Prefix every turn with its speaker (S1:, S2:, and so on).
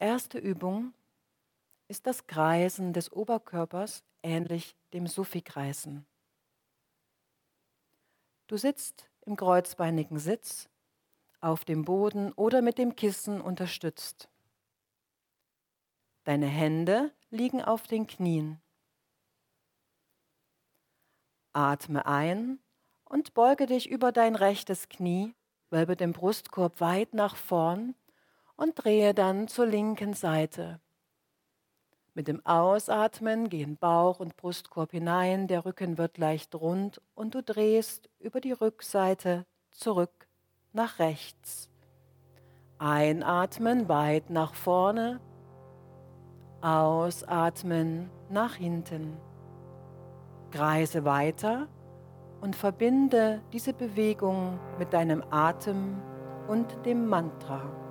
S1: erste Übung ist das Kreisen des Oberkörpers ähnlich dem Sufi-Kreisen. Du sitzt im kreuzbeinigen Sitz, auf dem Boden oder mit dem Kissen unterstützt. Deine Hände liegen auf den Knien. Atme ein und beuge dich über dein rechtes Knie, wölbe den Brustkorb weit nach vorn und drehe dann zur linken Seite. Mit dem Ausatmen gehen Bauch und Brustkorb hinein, der Rücken wird leicht rund und du drehst über die Rückseite zurück nach rechts. Einatmen weit nach vorne, ausatmen nach hinten. Kreise weiter und verbinde diese Bewegung mit deinem Atem und dem Mantra.